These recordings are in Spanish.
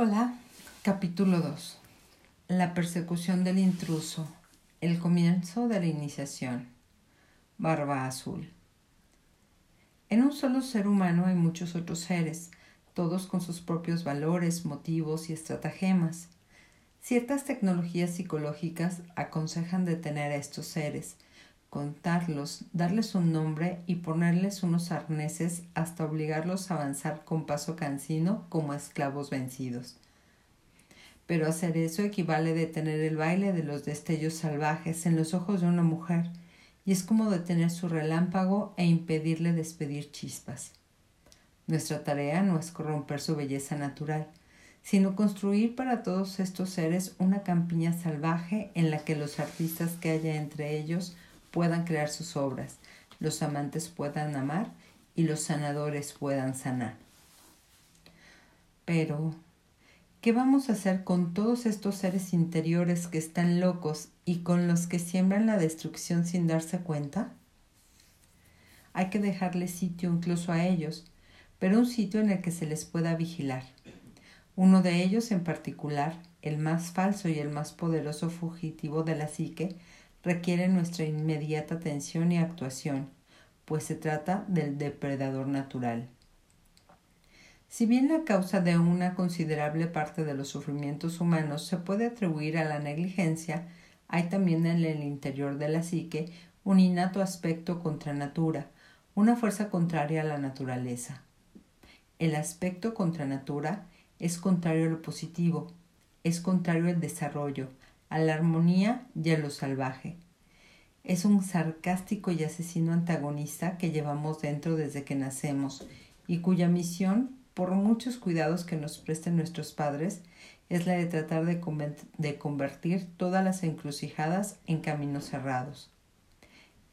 Hola, capítulo 2. La persecución del intruso. El comienzo de la iniciación. Barba azul. En un solo ser humano hay muchos otros seres, todos con sus propios valores, motivos y estratagemas. Ciertas tecnologías psicológicas aconsejan detener a estos seres, contarlos, darles un nombre y ponerles unos arneses hasta obligarlos a avanzar con paso cansino como esclavos vencidos. Pero hacer eso equivale a detener el baile de los destellos salvajes en los ojos de una mujer, y es como detener su relámpago e impedirle despedir chispas. Nuestra tarea no es corromper su belleza natural, sino construir para todos estos seres una campiña salvaje en la que los artistas que haya entre ellos puedan crear sus obras, los amantes puedan amar y los sanadores puedan sanar. Pero, ¿qué vamos a hacer con todos estos seres interiores que están locos y con los que siembran la destrucción sin darse cuenta? Hay que dejarle sitio incluso a ellos, pero un sitio en el que se les pueda vigilar. Uno de ellos en particular, el más falso y el más poderoso fugitivo de la psique, requiere nuestra inmediata atención y actuación, pues se trata del depredador natural. Si bien la causa de una considerable parte de los sufrimientos humanos se puede atribuir a la negligencia, hay también en el interior de la psique un innato aspecto contra natura, una fuerza contraria a la naturaleza. El aspecto contra natura es contrario a lo positivo, es contrario al desarrollo, a la armonía y a lo salvaje. Es un sarcástico y asesino antagonista que llevamos dentro desde que nacemos y cuya misión, por muchos cuidados que nos presten nuestros padres, es la de tratar de, convertir todas las encrucijadas en caminos cerrados.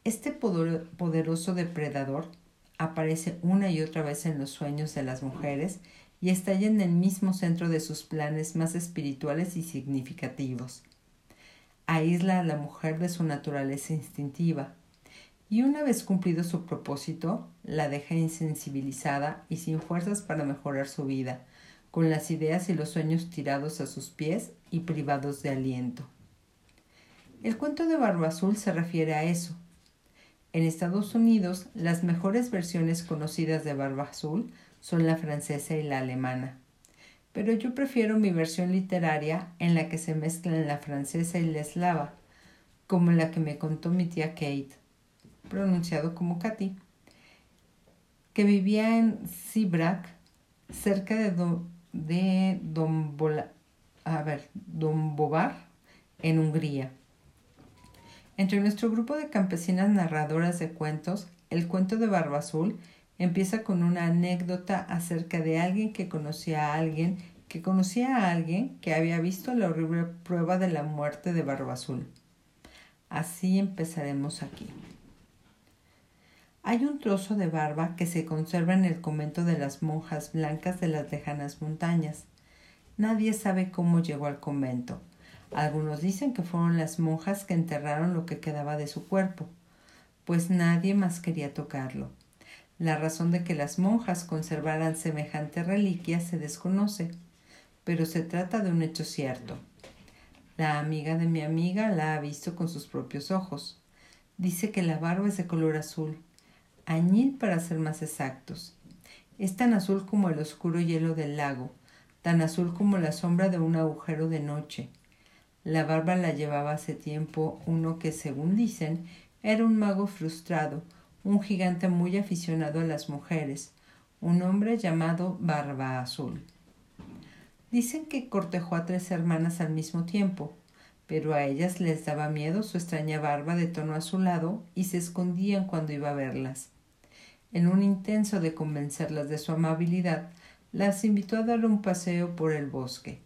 Este poderoso depredador aparece una y otra vez en los sueños de las mujeres y estalla en el mismo centro de sus planes más espirituales y significativos aísla a la mujer de su naturaleza instintiva y una vez cumplido su propósito, la deja insensibilizada y sin fuerzas para mejorar su vida, con las ideas y los sueños tirados a sus pies y privados de aliento. El cuento de Barba Azul se refiere a eso. En Estados Unidos, las mejores versiones conocidas de Barba Azul son la francesa y la alemana pero yo prefiero mi versión literaria en la que se mezclan la francesa y la eslava, como la que me contó mi tía Kate, pronunciado como Katy, que vivía en Sibrak, cerca de, de ver, Dombovar, en Hungría. Entre nuestro grupo de campesinas narradoras de cuentos, el cuento de Barba Azul Empieza con una anécdota acerca de alguien que conocía a alguien que conocía a alguien que había visto la horrible prueba de la muerte de Barba Azul. Así empezaremos aquí. Hay un trozo de barba que se conserva en el convento de las monjas blancas de las lejanas montañas. Nadie sabe cómo llegó al convento. Algunos dicen que fueron las monjas que enterraron lo que quedaba de su cuerpo, pues nadie más quería tocarlo. La razón de que las monjas conservaran semejante reliquia se desconoce, pero se trata de un hecho cierto. La amiga de mi amiga la ha visto con sus propios ojos. Dice que la barba es de color azul, añil para ser más exactos. Es tan azul como el oscuro hielo del lago, tan azul como la sombra de un agujero de noche. La barba la llevaba hace tiempo uno que, según dicen, era un mago frustrado, un gigante muy aficionado a las mujeres, un hombre llamado Barba Azul. Dicen que cortejó a tres hermanas al mismo tiempo, pero a ellas les daba miedo su extraña barba de tono azulado y se escondían cuando iba a verlas. En un intenso de convencerlas de su amabilidad, las invitó a dar un paseo por el bosque.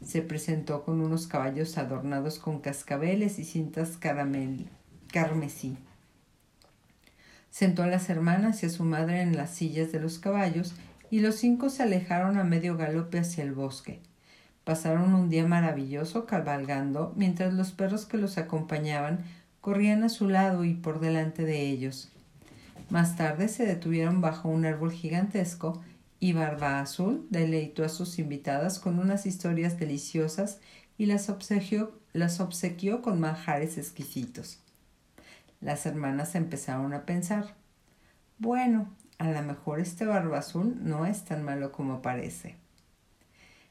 Se presentó con unos caballos adornados con cascabeles y cintas carmesí. Sentó a las hermanas y a su madre en las sillas de los caballos y los cinco se alejaron a medio galope hacia el bosque. Pasaron un día maravilloso cabalgando mientras los perros que los acompañaban corrían a su lado y por delante de ellos. Más tarde se detuvieron bajo un árbol gigantesco y Barba Azul deleitó a sus invitadas con unas historias deliciosas y las obsequió, las obsequió con manjares exquisitos. Las hermanas empezaron a pensar, bueno, a lo mejor este Barba Azul no es tan malo como parece.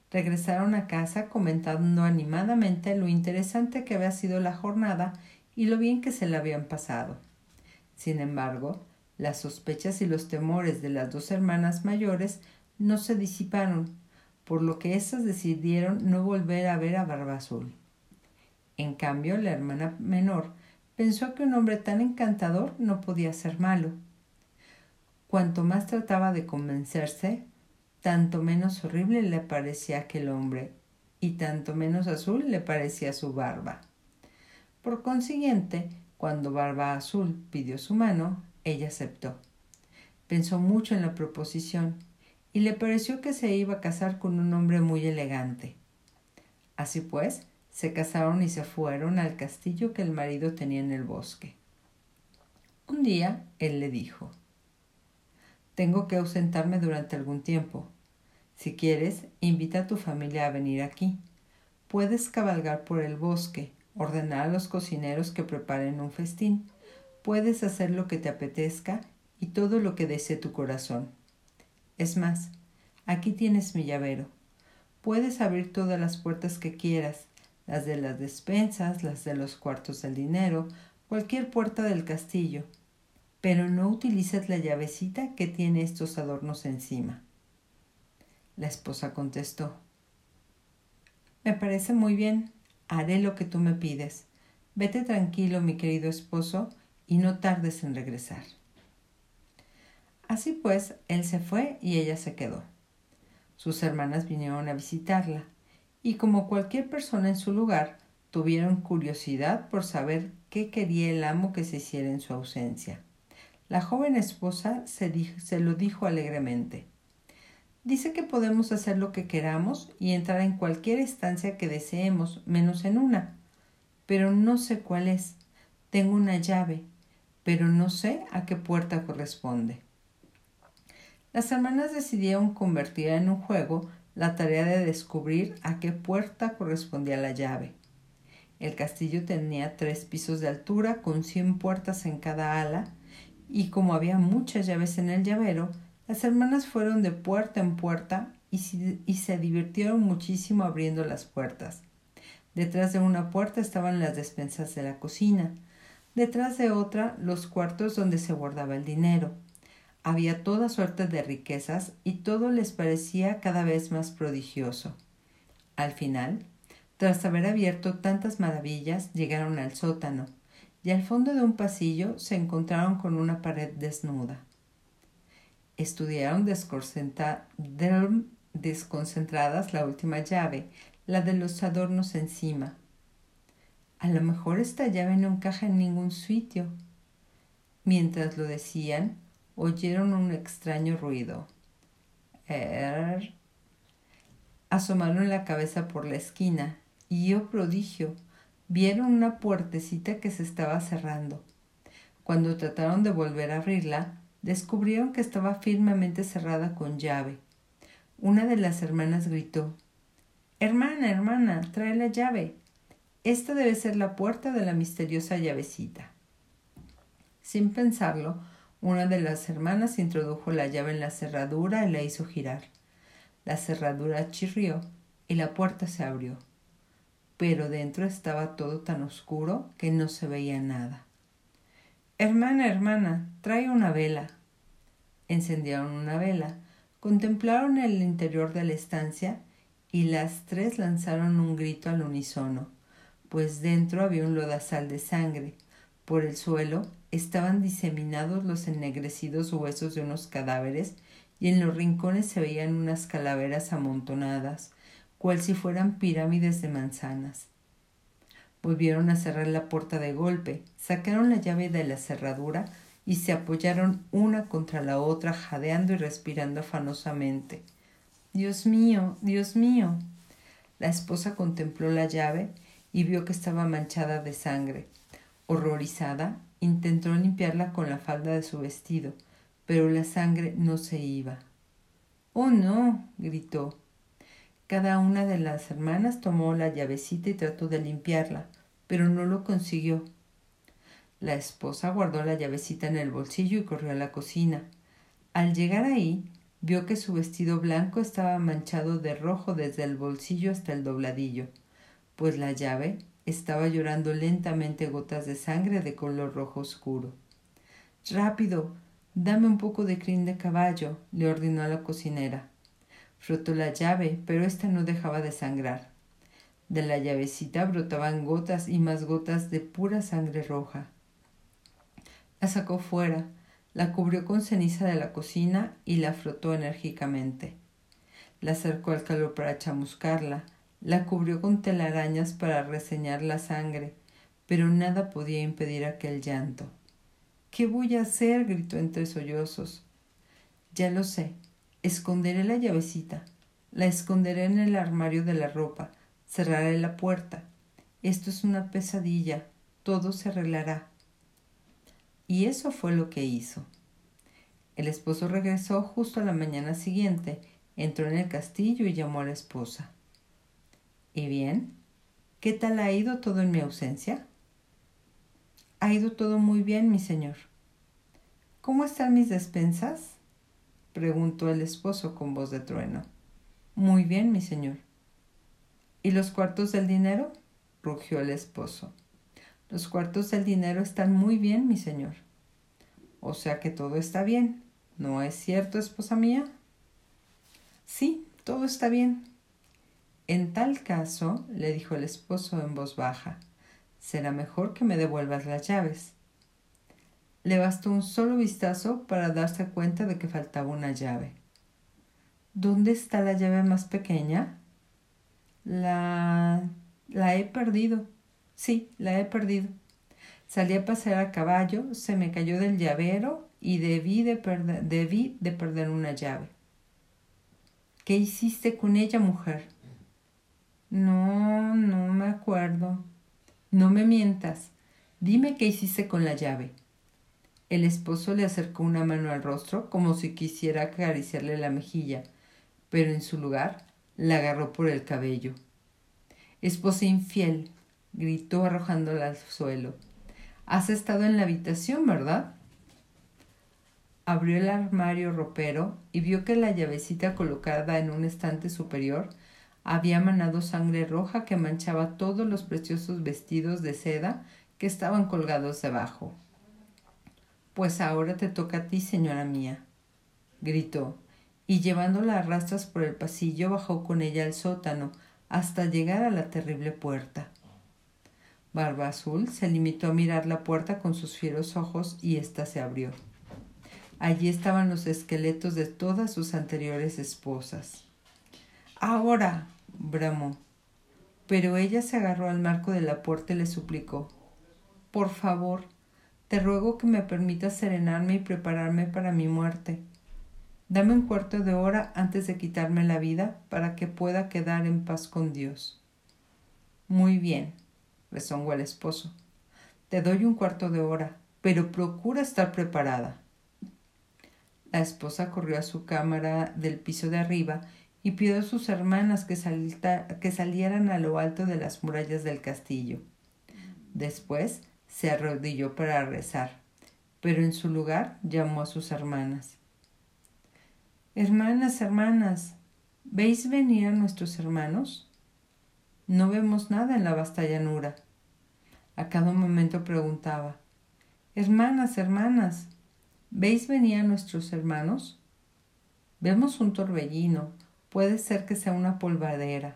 Regresaron a casa comentando animadamente lo interesante que había sido la jornada y lo bien que se la habían pasado. Sin embargo, las sospechas y los temores de las dos hermanas mayores no se disiparon, por lo que éstas decidieron no volver a ver a Barba Azul. En cambio, la hermana menor pensó que un hombre tan encantador no podía ser malo. Cuanto más trataba de convencerse, tanto menos horrible le parecía aquel hombre, y tanto menos azul le parecía su barba. Por consiguiente, cuando Barba Azul pidió su mano, ella aceptó. Pensó mucho en la proposición y le pareció que se iba a casar con un hombre muy elegante. Así pues, se casaron y se fueron al castillo que el marido tenía en el bosque. Un día él le dijo Tengo que ausentarme durante algún tiempo. Si quieres, invita a tu familia a venir aquí. Puedes cabalgar por el bosque, ordenar a los cocineros que preparen un festín Puedes hacer lo que te apetezca y todo lo que desee tu corazón. Es más, aquí tienes mi llavero. Puedes abrir todas las puertas que quieras, las de las despensas, las de los cuartos del dinero, cualquier puerta del castillo, pero no utilices la llavecita que tiene estos adornos encima. La esposa contestó, Me parece muy bien, haré lo que tú me pides. Vete tranquilo, mi querido esposo, y no tardes en regresar. Así pues, él se fue y ella se quedó. Sus hermanas vinieron a visitarla, y como cualquier persona en su lugar, tuvieron curiosidad por saber qué quería el amo que se hiciera en su ausencia. La joven esposa se, se, lo dijo alegremente. Dice que podemos hacer lo que queramos y entrar en cualquier estancia que deseemos, menos en una. Pero no sé cuál es. Tengo una llave pero no sé a qué puerta corresponde. Las hermanas decidieron convertir en un juego la tarea de descubrir a qué puerta correspondía la llave. El castillo tenía tres pisos de altura con cien puertas en cada ala, y como había muchas llaves en el llavero, las hermanas fueron de puerta en puerta y, se divirtieron muchísimo abriendo las puertas. Detrás de una puerta estaban las despensas de la cocina, detrás de otra los cuartos donde se guardaba el dinero. Había toda suerte de riquezas y todo les parecía cada vez más prodigioso. Al final, tras haber abierto tantas maravillas, llegaron al sótano, y al fondo de un pasillo se encontraron con una pared desnuda. Estudiaron desconcentradas la última llave, la de los adornos encima, a lo mejor esta llave no encaja en ningún sitio. Mientras lo decían, oyeron un extraño ruido. Er. Asomaron la cabeza por la esquina y, oh prodigio, vieron una puertecita que se estaba cerrando. Cuando trataron de volver a abrirla, descubrieron que estaba firmemente cerrada con llave. Una de las hermanas gritó Hermana, hermana, trae la llave. Esta debe ser la puerta de la misteriosa llavecita. Sin pensarlo, una de las hermanas introdujo la llave en la cerradura y la hizo girar. La cerradura chirrió y la puerta se abrió. Pero dentro estaba todo tan oscuro que no se veía nada. Hermana, hermana, trae una vela. Encendieron una vela, contemplaron el interior de la estancia y las tres lanzaron un grito al unísono pues dentro había un lodazal de sangre. Por el suelo estaban diseminados los ennegrecidos huesos de unos cadáveres y en los rincones se veían unas calaveras amontonadas, cual si fueran pirámides de manzanas. Volvieron a cerrar la puerta de golpe, sacaron la llave de la cerradura y se apoyaron una contra la otra, jadeando y respirando afanosamente. Dios mío, Dios mío. La esposa contempló la llave y vio que estaba manchada de sangre. Horrorizada, intentó limpiarla con la falda de su vestido, pero la sangre no se iba. Oh, no, gritó. Cada una de las hermanas tomó la llavecita y trató de limpiarla, pero no lo consiguió. La esposa guardó la llavecita en el bolsillo y corrió a la cocina. Al llegar ahí, vio que su vestido blanco estaba manchado de rojo desde el bolsillo hasta el dobladillo, pues la llave estaba llorando lentamente gotas de sangre de color rojo oscuro. Rápido, dame un poco de crin de caballo, le ordenó a la cocinera. Frotó la llave, pero ésta no dejaba de sangrar. De la llavecita brotaban gotas y más gotas de pura sangre roja. La sacó fuera, la cubrió con ceniza de la cocina y la frotó enérgicamente. La acercó al calor para chamuscarla, la cubrió con telarañas para reseñar la sangre, pero nada podía impedir aquel llanto. ¿Qué voy a hacer? gritó entre sollozos. Ya lo sé. Esconderé la llavecita. La esconderé en el armario de la ropa. Cerraré la puerta. Esto es una pesadilla. Todo se arreglará. Y eso fue lo que hizo. El esposo regresó justo a la mañana siguiente, entró en el castillo y llamó a la esposa. ¿Y bien? ¿Qué tal ha ido todo en mi ausencia? Ha ido todo muy bien, mi señor. ¿Cómo están mis despensas? preguntó el esposo con voz de trueno. Muy bien, mi señor. ¿Y los cuartos del dinero? rugió el esposo. Los cuartos del dinero están muy bien, mi señor. O sea que todo está bien. ¿No es cierto, esposa mía? Sí, todo está bien. En tal caso, le dijo el esposo en voz baja, será mejor que me devuelvas las llaves. Le bastó un solo vistazo para darse cuenta de que faltaba una llave. ¿Dónde está la llave más pequeña? La... la he perdido. Sí, la he perdido. Salí a pasear a caballo, se me cayó del llavero y debí de, debí de perder una llave. ¿Qué hiciste con ella, mujer? No, no me acuerdo. No me mientas. Dime qué hiciste con la llave. El esposo le acercó una mano al rostro como si quisiera acariciarle la mejilla, pero en su lugar la agarró por el cabello. Esposa infiel, gritó arrojándola al suelo. Has estado en la habitación, ¿verdad? Abrió el armario ropero y vio que la llavecita colocada en un estante superior había manado sangre roja que manchaba todos los preciosos vestidos de seda que estaban colgados debajo. Pues ahora te toca a ti, señora mía, gritó, y llevándola a rastras por el pasillo bajó con ella al sótano hasta llegar a la terrible puerta. Barba Azul se limitó a mirar la puerta con sus fieros ojos y ésta se abrió. Allí estaban los esqueletos de todas sus anteriores esposas. Ahora, bramó. Pero ella se agarró al marco de la puerta y le suplicó Por favor, te ruego que me permitas serenarme y prepararme para mi muerte. Dame un cuarto de hora antes de quitarme la vida para que pueda quedar en paz con Dios. Muy bien, rezongó el esposo. Te doy un cuarto de hora, pero procura estar preparada. La esposa corrió a su cámara del piso de arriba y pidió a sus hermanas que, que salieran a lo alto de las murallas del castillo. Después se arrodilló para rezar, pero en su lugar llamó a sus hermanas. Hermanas, hermanas, ¿veis venir a nuestros hermanos? No vemos nada en la vasta llanura. A cada momento preguntaba, Hermanas, hermanas, ¿veis venir a nuestros hermanos? Vemos un torbellino, Puede ser que sea una polvadera.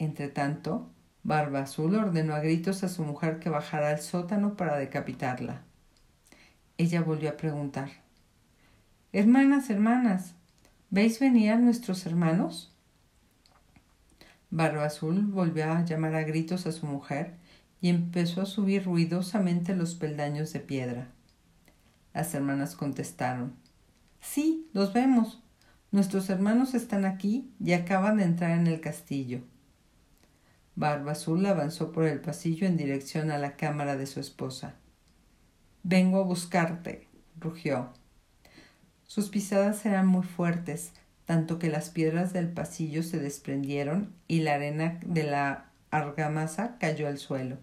Entretanto, Barba Azul ordenó a gritos a su mujer que bajara al sótano para decapitarla. Ella volvió a preguntar. Hermanas, hermanas, ¿veis venir a nuestros hermanos? Barba Azul volvió a llamar a gritos a su mujer y empezó a subir ruidosamente los peldaños de piedra. Las hermanas contestaron. Sí, los vemos. Nuestros hermanos están aquí y acaban de entrar en el castillo. Barba Azul avanzó por el pasillo en dirección a la cámara de su esposa. Vengo a buscarte, rugió. Sus pisadas eran muy fuertes, tanto que las piedras del pasillo se desprendieron y la arena de la argamasa cayó al suelo.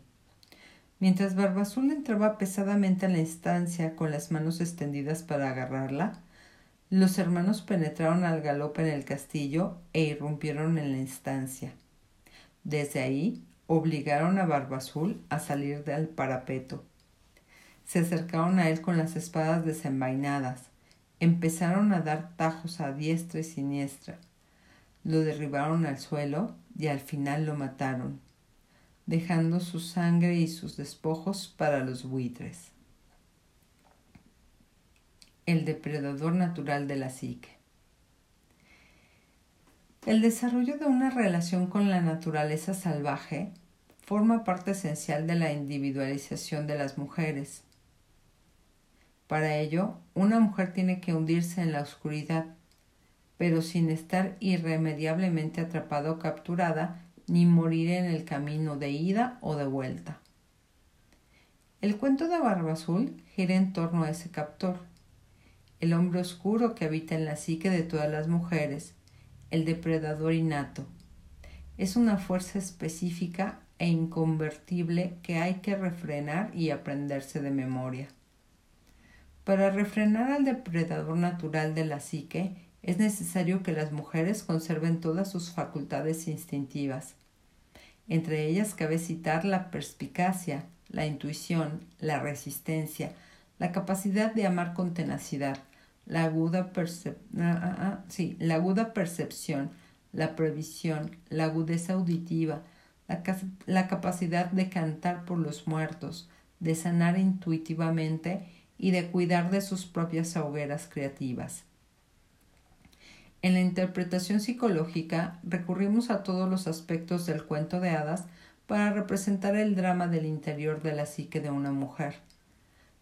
Mientras Barbazul entraba pesadamente en la estancia con las manos extendidas para agarrarla, los hermanos penetraron al galope en el castillo e irrumpieron en la estancia. Desde ahí obligaron a Barbazul a salir del parapeto. Se acercaron a él con las espadas desenvainadas. Empezaron a dar tajos a diestra y siniestra. Lo derribaron al suelo y al final lo mataron dejando su sangre y sus despojos para los buitres. El depredador natural de la psique. El desarrollo de una relación con la naturaleza salvaje forma parte esencial de la individualización de las mujeres. Para ello, una mujer tiene que hundirse en la oscuridad, pero sin estar irremediablemente atrapada o capturada ni morir en el camino de ida o de vuelta. El cuento de Barba Azul gira en torno a ese captor, el hombre oscuro que habita en la psique de todas las mujeres, el depredador innato. Es una fuerza específica e inconvertible que hay que refrenar y aprenderse de memoria. Para refrenar al depredador natural de la psique es necesario que las mujeres conserven todas sus facultades instintivas, entre ellas cabe citar la perspicacia, la intuición, la resistencia, la capacidad de amar con tenacidad, la aguda, ah, ah, ah, la aguda percepción, la previsión, la agudeza auditiva, la, la capacidad de cantar por los muertos, de sanar intuitivamente y de cuidar de sus propias hogueras creativas. En la interpretación psicológica recurrimos a todos los aspectos del cuento de hadas para representar el drama del interior de la psique de una mujer.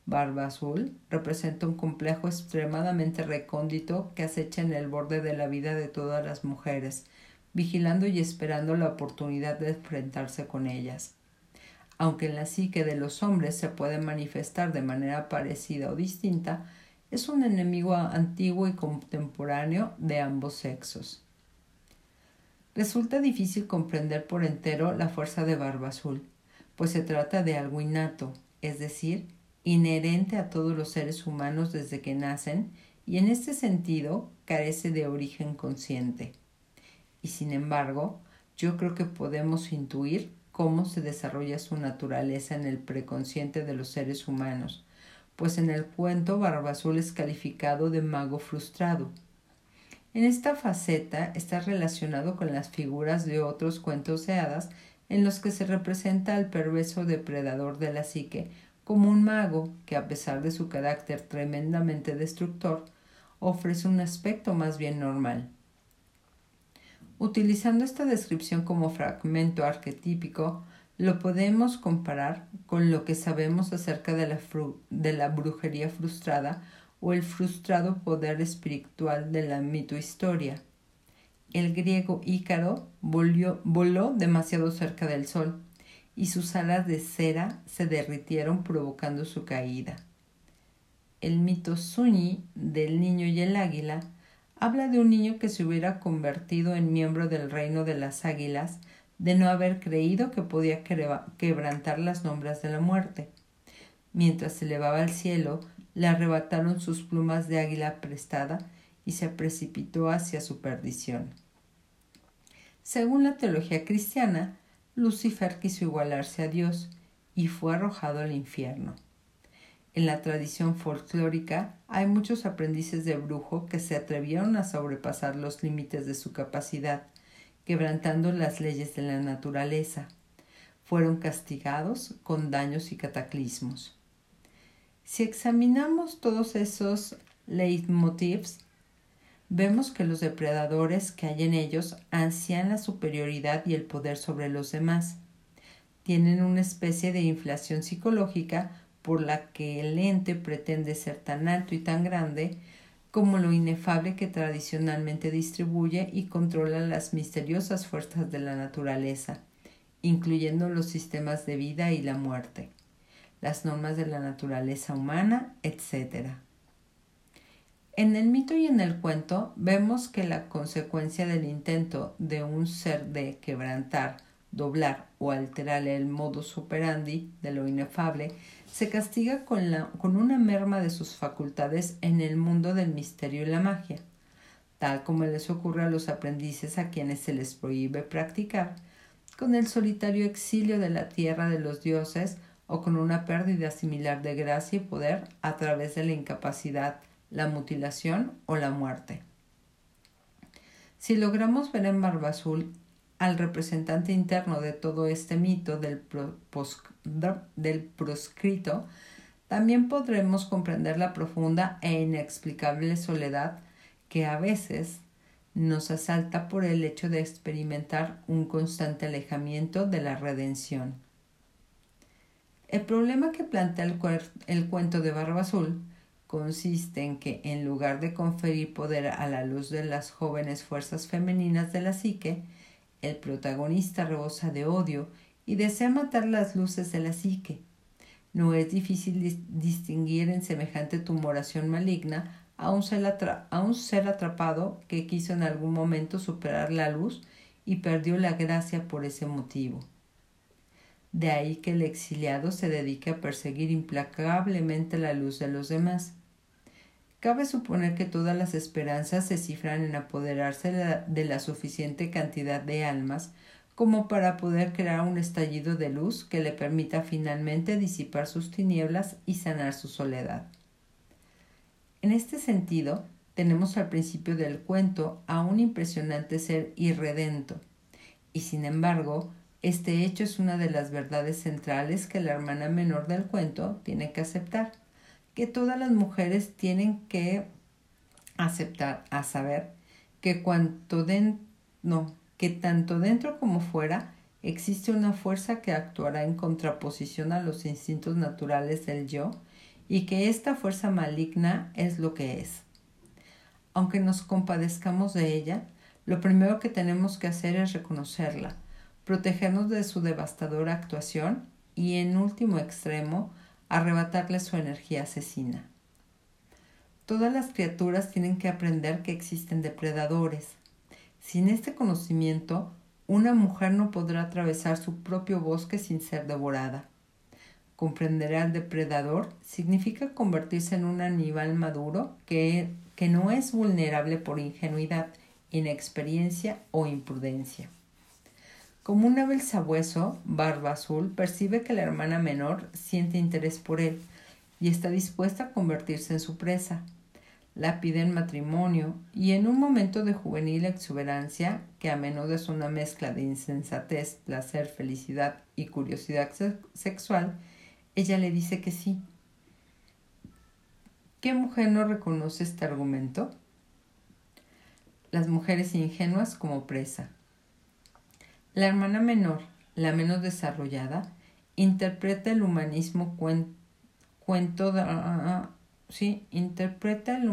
Barba Azul representa un complejo extremadamente recóndito que acecha en el borde de la vida de todas las mujeres, vigilando y esperando la oportunidad de enfrentarse con ellas. Aunque en la psique de los hombres se puede manifestar de manera parecida o distinta, es un enemigo antiguo y contemporáneo de ambos sexos. Resulta difícil comprender por entero la fuerza de Barba Azul, pues se trata de algo innato, es decir, inherente a todos los seres humanos desde que nacen y en este sentido carece de origen consciente. Y sin embargo, yo creo que podemos intuir cómo se desarrolla su naturaleza en el preconsciente de los seres humanos, pues en el cuento Barba Azul es calificado de mago frustrado. En esta faceta está relacionado con las figuras de otros cuentos de hadas en los que se representa al perverso depredador de la psique como un mago que a pesar de su carácter tremendamente destructor, ofrece un aspecto más bien normal. Utilizando esta descripción como fragmento arquetípico, lo podemos comparar con lo que sabemos acerca de la, brujería frustrada o el frustrado poder espiritual de la mitohistoria. El griego Ícaro voló demasiado cerca del sol y sus alas de cera se derritieron provocando su caída. El mito Suñi del niño y el águila habla de un niño que se hubiera convertido en miembro del reino de las águilas de no haber creído que podía quebrantar las nombras de la muerte. Mientras se elevaba al cielo, le arrebataron sus plumas de águila prestada y se precipitó hacia su perdición. Según la teología cristiana, Lucifer quiso igualarse a Dios y fue arrojado al infierno. En la tradición folclórica hay muchos aprendices de brujo que se atrevieron a sobrepasar los límites de su capacidad quebrantando las leyes de la naturaleza. Fueron castigados con daños y cataclismos. Si examinamos todos esos leitmotivs, vemos que los depredadores que hay en ellos ansían la superioridad y el poder sobre los demás. Tienen una especie de inflación psicológica por la que el ente pretende ser tan alto y tan grande como lo inefable que tradicionalmente distribuye y controla las misteriosas fuerzas de la naturaleza, incluyendo los sistemas de vida y la muerte, las normas de la naturaleza humana, etc. En el mito y en el cuento vemos que la consecuencia del intento de un ser de quebrantar, doblar o alterar el modus operandi de lo inefable se castiga con, la, con una merma de sus facultades en el mundo del misterio y la magia, tal como les ocurre a los aprendices a quienes se les prohíbe practicar, con el solitario exilio de la tierra de los dioses o con una pérdida similar de gracia y poder a través de la incapacidad la mutilación o la muerte. Si logramos ver en Barba Azul al representante interno de todo este mito del, del proscrito, también podremos comprender la profunda e inexplicable soledad que a veces nos asalta por el hecho de experimentar un constante alejamiento de la redención. El problema que plantea el, el cuento de Barba Azul consiste en que, en lugar de conferir poder a la luz de las jóvenes fuerzas femeninas de la psique, el protagonista rebosa de odio y desea matar las luces de la psique. No es difícil distinguir en semejante tumoración maligna a un, a un ser atrapado que quiso en algún momento superar la luz y perdió la gracia por ese motivo. De ahí que el exiliado se dedique a perseguir implacablemente la luz de los demás. Cabe suponer que todas las esperanzas se cifran en apoderarse de la suficiente cantidad de almas como para poder crear un estallido de luz que le permita finalmente disipar sus tinieblas y sanar su soledad. En este sentido, tenemos al principio del cuento a un impresionante ser irredento, y sin embargo, este hecho es una de las verdades centrales que la hermana menor del cuento tiene que aceptar que todas las mujeres tienen que aceptar, a saber, que tanto dentro como fuera existe una fuerza que actuará en contraposición a los instintos naturales del yo y que esta fuerza maligna es lo que es. Aunque nos compadezcamos de ella, lo primero que tenemos que hacer es reconocerla, protegernos de su devastadora actuación y, en último extremo, arrebatarle su energía asesina. Todas las criaturas tienen que aprender que existen depredadores. Sin este conocimiento, una mujer no podrá atravesar su propio bosque sin ser devorada. Comprender al depredador significa convertirse en un animal maduro que, que no es vulnerable por ingenuidad, inexperiencia o imprudencia. Como un ave sabueso, Barba Azul percibe que la hermana menor siente interés por él y está dispuesta a convertirse en su presa. La pide en matrimonio y en un momento de juvenil exuberancia, que a menudo es una mezcla de insensatez, placer, felicidad y curiosidad sexual, ella le dice que sí. ¿Qué mujer no reconoce este argumento? Las mujeres ingenuas como presa. La hermana menor, la menos desarrollada, interpreta el humanismo cuento ah, ah, ah, sí, interpreta el,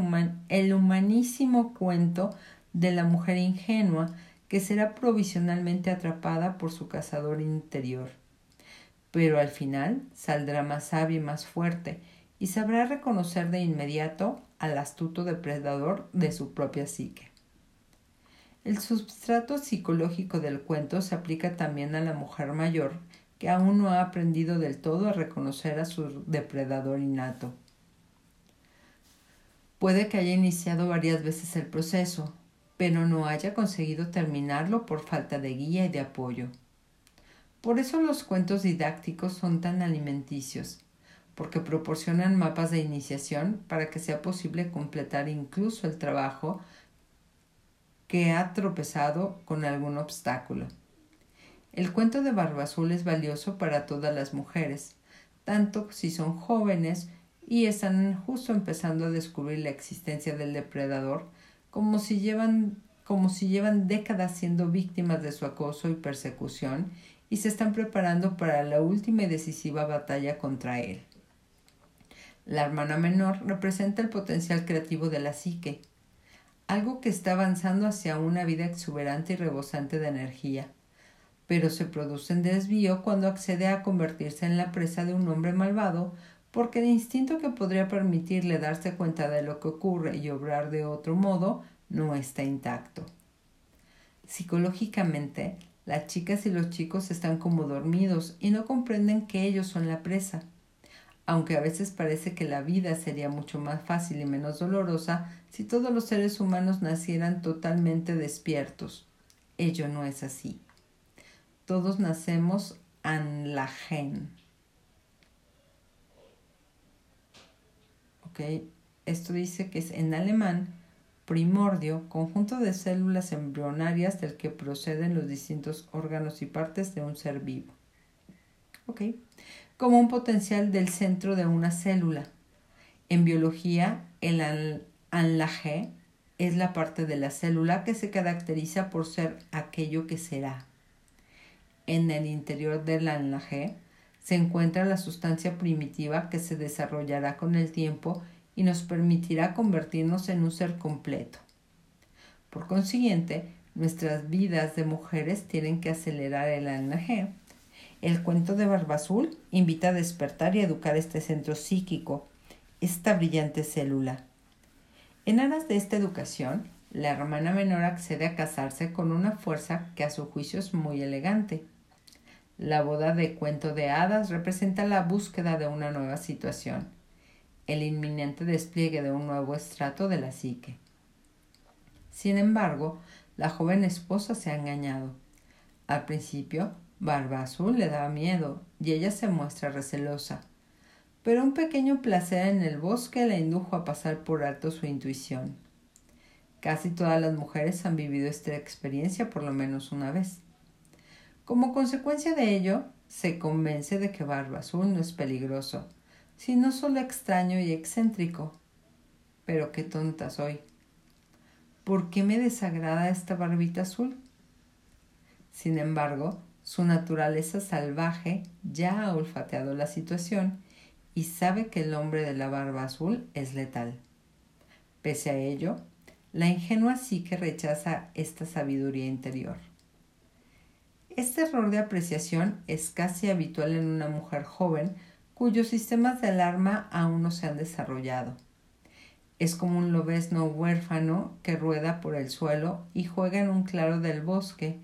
el humanísimo cuento de la mujer ingenua que será provisionalmente atrapada por su cazador interior. Pero al final saldrá más sabia y más fuerte y sabrá reconocer de inmediato al astuto depredador de su propia psique. El substrato psicológico del cuento se aplica también a la mujer mayor que aún no ha aprendido del todo a reconocer a su depredador innato. Puede que haya iniciado varias veces el proceso, pero no haya conseguido terminarlo por falta de guía y de apoyo. Por eso los cuentos didácticos son tan alimenticios, porque proporcionan mapas de iniciación para que sea posible completar incluso el trabajo que ha tropezado con algún obstáculo. El cuento de Barba Azul es valioso para todas las mujeres, tanto si son jóvenes y están justo empezando a descubrir la existencia del depredador, como si llevan, como si llevan décadas siendo víctimas de su acoso y persecución y se están preparando para la última y decisiva batalla contra él. La hermana menor representa el potencial creativo de la psique, algo que está avanzando hacia una vida exuberante y rebosante de energía, pero se produce en desvío cuando accede a convertirse en la presa de un hombre malvado porque el instinto que podría permitirle darse cuenta de lo que ocurre y obrar de otro modo no está intacto. Psicológicamente, las chicas y los chicos están como dormidos y no comprenden que ellos son la presa. Aunque a veces parece que la vida sería mucho más fácil y menos dolorosa si todos los seres humanos nacieran totalmente despiertos. Ello no es así. Todos nacemos an la gen. ¿Ok? Esto dice que es en alemán primordio, conjunto de células embrionarias del que proceden los distintos órganos y partes de un ser vivo. ¿Ok? Como un potencial del centro de una célula. En biología, el anlaje es la parte de la célula que se caracteriza por ser aquello que será. En el interior del anlaje se encuentra la sustancia primitiva que se desarrollará con el tiempo y nos permitirá convertirnos en un ser completo. Por consiguiente, nuestras vidas de mujeres tienen que acelerar el ANG. El cuento de Barba Azul invita a despertar y educar este centro psíquico, esta brillante célula. En aras de esta educación, la hermana menor accede a casarse con una fuerza que a su juicio es muy elegante. La boda de cuento de hadas representa la búsqueda de una nueva situación el inminente despliegue de un nuevo estrato de la psique. Sin embargo, la joven esposa se ha engañado. Al principio, Barba Azul le da miedo y ella se muestra recelosa. Pero un pequeño placer en el bosque la indujo a pasar por alto su intuición. Casi todas las mujeres han vivido esta experiencia por lo menos una vez. Como consecuencia de ello, se convence de que Barba Azul no es peligroso sino solo extraño y excéntrico. Pero qué tonta soy. ¿Por qué me desagrada esta barbita azul? Sin embargo, su naturaleza salvaje ya ha olfateado la situación y sabe que el hombre de la barba azul es letal. Pese a ello, la ingenua sí que rechaza esta sabiduría interior. Este error de apreciación es casi habitual en una mujer joven cuyos sistemas de alarma aún no se han desarrollado. Es como un lobesno huérfano que rueda por el suelo y juega en un claro del bosque,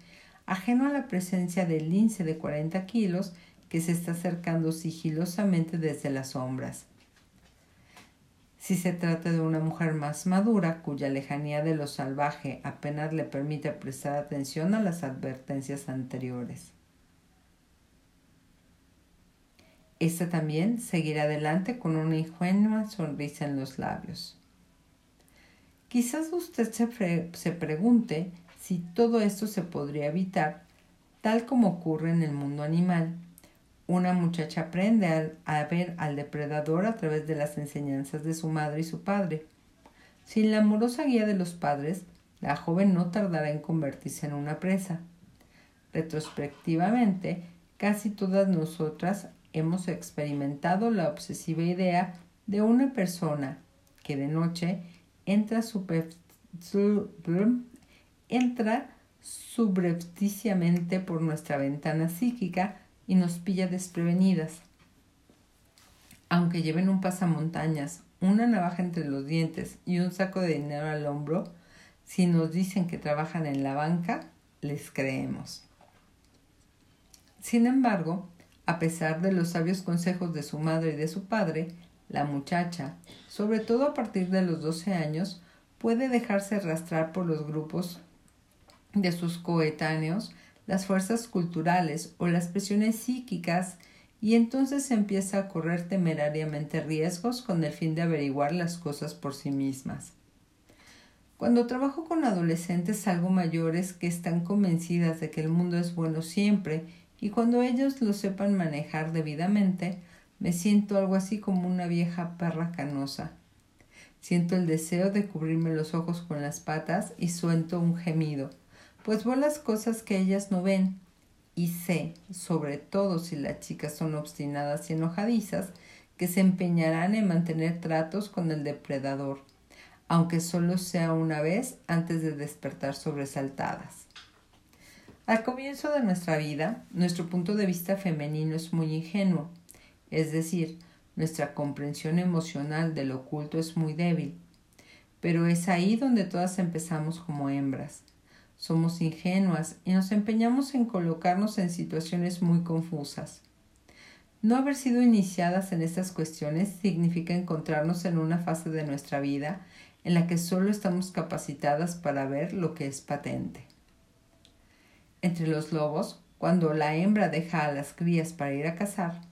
ajeno a la presencia del lince de 40 kilos que se está acercando sigilosamente desde las sombras. Si se trata de una mujer más madura, cuya lejanía de lo salvaje apenas le permite prestar atención a las advertencias anteriores. Esta también seguirá adelante con una ingenua sonrisa en los labios. Quizás usted se, se pregunte si todo esto se podría evitar, tal como ocurre en el mundo animal. Una muchacha aprende a, ver al depredador a través de las enseñanzas de su madre y su padre. Sin la amorosa guía de los padres, la joven no tardará en convertirse en una presa. Retrospectivamente, casi todas nosotras hemos experimentado la obsesiva idea de una persona que de noche entra, entra subrepticiamente por nuestra ventana psíquica y nos pilla desprevenidas. Aunque lleven un pasamontañas, una navaja entre los dientes y un saco de dinero al hombro, si nos dicen que trabajan en la banca, les creemos. Sin embargo, a pesar de los sabios consejos de su madre y de su padre, la muchacha, sobre todo a partir de los 12 años, puede dejarse arrastrar por los grupos de sus coetáneos, las fuerzas culturales o las presiones psíquicas y entonces empieza a correr temerariamente riesgos con el fin de averiguar las cosas por sí mismas. Cuando trabajo con adolescentes algo mayores que están convencidas de que el mundo es bueno siempre y cuando ellos lo sepan manejar debidamente, me siento algo así como una vieja perra canosa. Siento el deseo de cubrirme los ojos con las patas y suelto un gemido, pues veo las cosas que ellas no ven, y sé, sobre todo si las chicas son obstinadas y enojadizas, que se empeñarán en mantener tratos con el depredador, aunque solo sea una vez antes de despertar sobresaltadas. Al comienzo de nuestra vida, nuestro punto de vista femenino es muy ingenuo, es decir, Nuestra comprensión emocional del oculto es muy débil. Pero es ahí donde todas empezamos como hembras. Somos ingenuas y nos empeñamos en colocarnos en situaciones muy confusas. No haber sido iniciadas en estas cuestiones significa encontrarnos en una fase de nuestra vida en la que solo estamos capacitadas para ver lo que es patente. Entre los lobos, cuando la hembra deja a las crías para ir a cazar,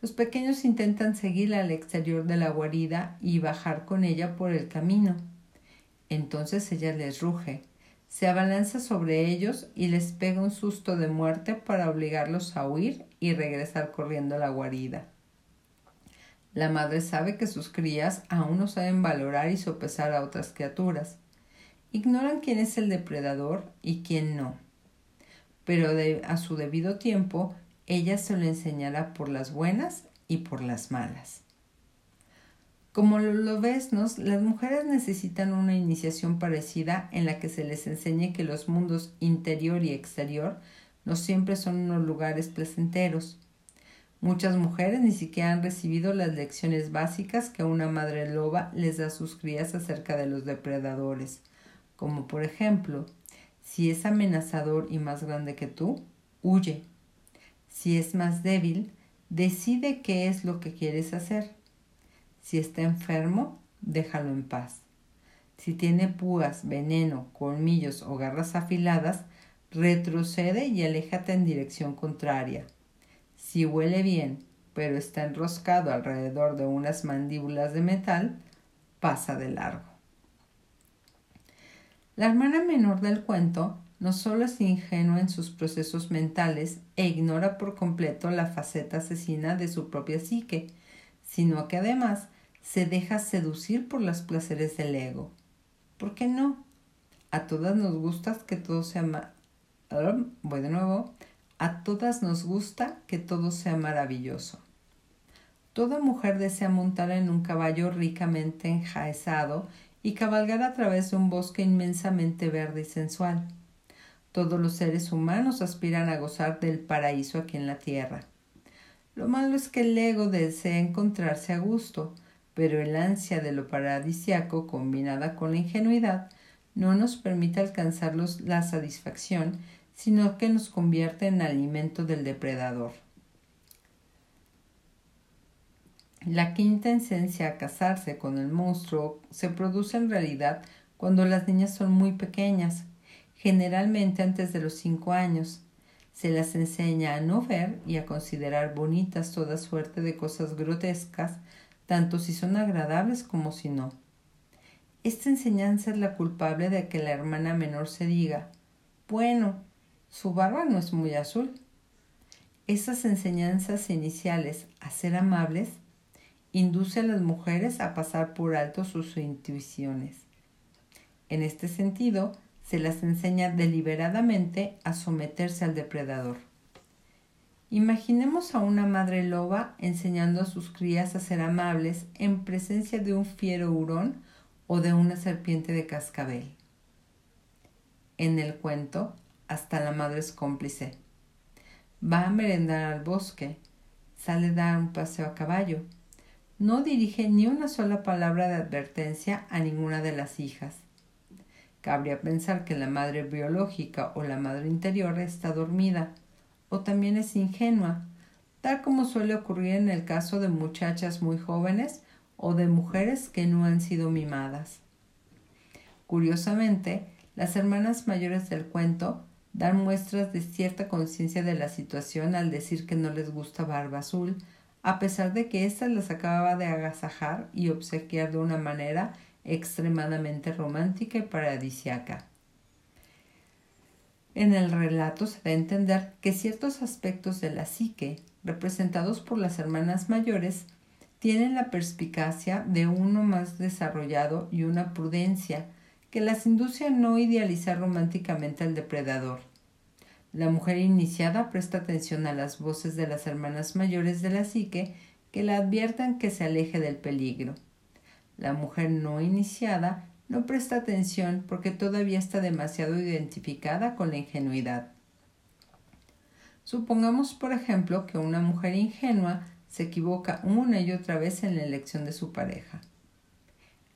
los pequeños intentan seguirla al exterior de la guarida y bajar con ella por el camino. Entonces ella les ruge, se abalanza sobre ellos y les pega un susto de muerte para obligarlos a huir y regresar corriendo a la guarida. La madre sabe que sus crías aún no saben valorar y sopesar a otras criaturas. Ignoran quién es el depredador y quién no pero a su debido tiempo ella se lo enseñará por las buenas y por las malas. Como lo vesnos, las mujeres necesitan una iniciación parecida en la que se les enseñe que los mundos interior y exterior no siempre son unos lugares placenteros. Muchas mujeres ni siquiera han recibido las lecciones básicas que una madre loba les da a sus crías acerca de los depredadores, como por ejemplo si es amenazador y más grande que tú, huye. Si es más débil, decide qué es lo que quieres hacer. Si está enfermo, déjalo en paz. Si tiene púas, veneno, colmillos o garras afiladas, retrocede y aléjate en dirección contraria. Si huele bien, pero está enroscado alrededor de unas mandíbulas de metal, pasa de largo. La hermana menor del cuento no solo es ingenua en sus procesos mentales e ignora por completo la faceta asesina de su propia psique, sino que además se deja seducir por los placeres del ego. ¿Por qué no? A todas nos gusta que todo sea voy de nuevo. A todas nos gusta que todo sea maravilloso. Toda mujer desea montar en un caballo ricamente enjaezado y cabalgar a través de un bosque inmensamente verde y sensual. Todos los seres humanos aspiran a gozar del paraíso aquí en la tierra. Lo malo es que el ego desea encontrarse a gusto, pero el ansia de lo paradisiaco combinada con la ingenuidad no nos permite alcanzar la satisfacción, sino que nos convierte en alimento del depredador. La quinta esencia a casarse con el monstruo se produce en realidad cuando las niñas son muy pequeñas, generalmente antes de los cinco años. Se las enseña a no ver y a considerar bonitas toda suerte de cosas grotescas, tanto si son agradables como si no. Esta enseñanza es la culpable de que la hermana menor se diga bueno, su barba no es muy azul. Esas enseñanzas iniciales a ser amables induce a las mujeres a pasar por alto sus intuiciones. En este sentido, se las enseña deliberadamente a someterse al depredador. Imaginemos a una madre loba enseñando a sus crías a ser amables en presencia de un fiero hurón o de una serpiente de cascabel. En el cuento, hasta la madre es cómplice. Va a merendar al bosque, sale a dar un paseo a caballo, no dirige ni una sola palabra de advertencia a ninguna de las hijas. Cabría pensar que la madre biológica o la madre interior está dormida, o también es ingenua, tal como suele ocurrir en el caso de muchachas muy jóvenes o de mujeres que no han sido mimadas. Curiosamente, las hermanas mayores del cuento dan muestras de cierta conciencia de la situación al decir que no les gusta Barba Azul, a pesar de que ésta las acababa de agasajar y obsequiar de una manera extremadamente romántica y paradisiaca. En el relato se da a entender que ciertos aspectos de la psique, representados por las hermanas mayores, tienen la perspicacia de uno más desarrollado y una prudencia que las induce a no idealizar románticamente al depredador. La mujer iniciada presta atención a las voces de las hermanas mayores de la psique que la adviertan que se aleje del peligro. La mujer no iniciada no presta atención porque todavía está demasiado identificada con la ingenuidad. Supongamos, por ejemplo, que una mujer ingenua se equivoca una y otra vez en la elección de su pareja.